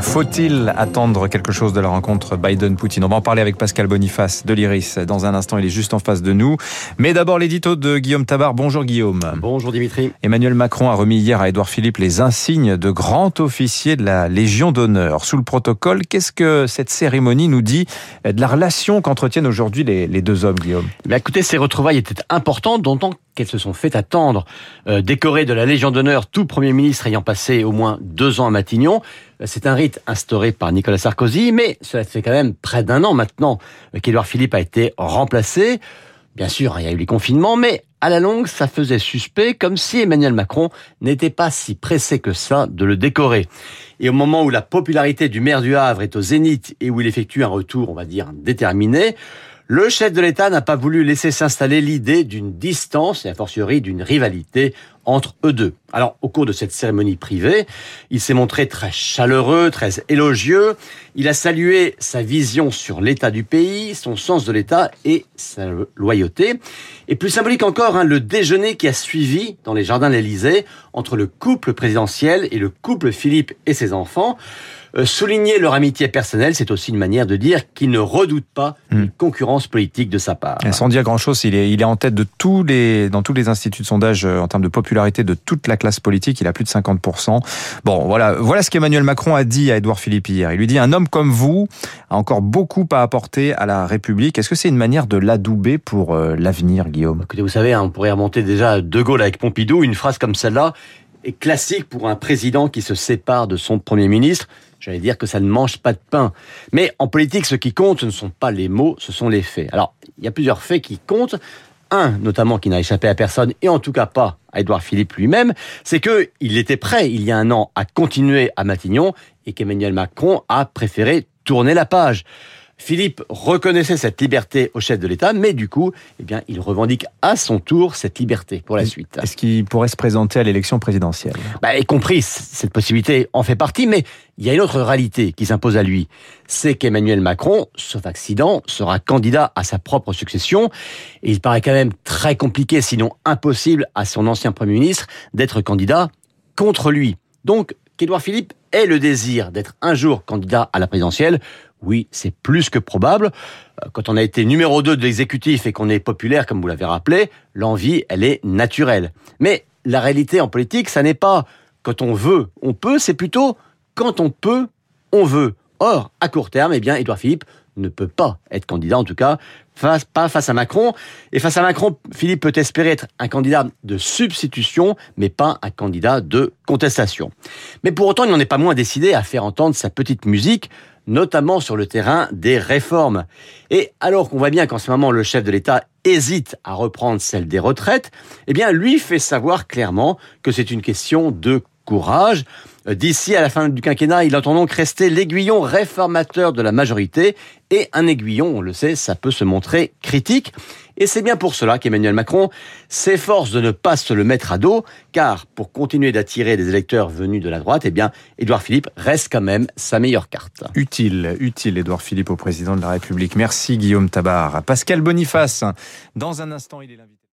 Faut-il attendre quelque chose de la rencontre Biden-Poutine? On va en parler avec Pascal Boniface de l'Iris. Dans un instant, il est juste en face de nous. Mais d'abord, l'édito de Guillaume Tabar. Bonjour Guillaume. Bonjour Dimitri. Emmanuel Macron a remis hier à Édouard Philippe les insignes de grand officier de la Légion d'honneur. Sous le protocole, qu'est-ce que cette cérémonie nous dit de la relation qu'entretiennent aujourd'hui les, deux hommes, Guillaume? Mais Écoutez, ces retrouvailles étaient importantes, d'autant qu'elles se sont fait attendre. Euh, décoré de la Légion d'honneur, tout Premier ministre ayant passé au moins deux ans à Matignon, c'est un rite instauré par Nicolas Sarkozy, mais cela fait quand même près d'un an maintenant qu'Édouard Philippe a été remplacé. Bien sûr, il y a eu les confinements, mais à la longue, ça faisait suspect, comme si Emmanuel Macron n'était pas si pressé que ça de le décorer. Et au moment où la popularité du maire du Havre est au zénith et où il effectue un retour, on va dire, déterminé, le chef de l'État n'a pas voulu laisser s'installer l'idée d'une distance et a fortiori d'une rivalité entre eux deux. Alors, au cours de cette cérémonie privée, il s'est montré très chaleureux, très élogieux. Il a salué sa vision sur l'état du pays, son sens de l'état et sa loyauté. Et plus symbolique encore, hein, le déjeuner qui a suivi dans les jardins de l'Élysée entre le couple présidentiel et le couple Philippe et ses enfants. Euh, souligner leur amitié personnelle, c'est aussi une manière de dire qu'ils ne redoutent pas une hmm. concurrence politique de sa part. sans dire grand-chose, il est, il est en tête de tous les, dans tous les instituts de sondage euh, en termes de popularité de toute la classe politique. Il a plus de 50%. Bon, voilà, voilà ce qu'Emmanuel Macron a dit à Édouard Philippe hier. Il lui dit un homme comme vous a encore beaucoup à apporter à la République. Est-ce que c'est une manière de l'adouber pour euh, l'avenir, Guillaume? Écoutez, vous savez, hein, on pourrait remonter déjà De Gaulle avec Pompidou. Une phrase comme celle-là est classique pour un président qui se sépare de son premier ministre. J'allais dire que ça ne mange pas de pain. Mais en politique, ce qui compte, ce ne sont pas les mots, ce sont les faits. Alors, il y a plusieurs faits qui comptent. Un, notamment, qui n'a échappé à personne, et en tout cas pas à Édouard Philippe lui-même, c'est que il était prêt, il y a un an, à continuer à Matignon, et qu'Emmanuel Macron a préféré tourner la page. Philippe reconnaissait cette liberté au chef de l'État, mais du coup, eh bien, il revendique à son tour cette liberté pour la suite. Est-ce qu'il pourrait se présenter à l'élection présidentielle? Bah, Y compris, cette possibilité en fait partie, mais il y a une autre réalité qui s'impose à lui. C'est qu'Emmanuel Macron, sauf accident, sera candidat à sa propre succession. Et il paraît quand même très compliqué, sinon impossible, à son ancien Premier ministre d'être candidat contre lui. Donc, qu'Édouard Philippe ait le désir d'être un jour candidat à la présidentielle, oui, c'est plus que probable. Euh, quand on a été numéro 2 de l'exécutif et qu'on est populaire, comme vous l'avez rappelé, l'envie, elle est naturelle. Mais la réalité en politique, ça n'est pas quand on veut, on peut, c'est plutôt quand on peut, on veut. Or, à court terme, eh bien, Édouard Philippe ne peut pas être candidat, en tout cas, face, pas face à Macron. Et face à Macron, Philippe peut espérer être un candidat de substitution, mais pas un candidat de contestation. Mais pour autant, il n'en est pas moins décidé à faire entendre sa petite musique, notamment sur le terrain des réformes. Et alors qu'on voit bien qu'en ce moment, le chef de l'État hésite à reprendre celle des retraites, eh bien, lui fait savoir clairement que c'est une question de courage. D'ici à la fin du quinquennat, il entend donc rester l'aiguillon réformateur de la majorité. Et un aiguillon, on le sait, ça peut se montrer critique. Et c'est bien pour cela qu'Emmanuel Macron s'efforce de ne pas se le mettre à dos, car pour continuer d'attirer des électeurs venus de la droite, eh bien, Édouard Philippe reste quand même sa meilleure carte. Utile, utile, Édouard Philippe au président de la République. Merci Guillaume Tabar. Pascal Boniface, dans un instant, il est l'invité.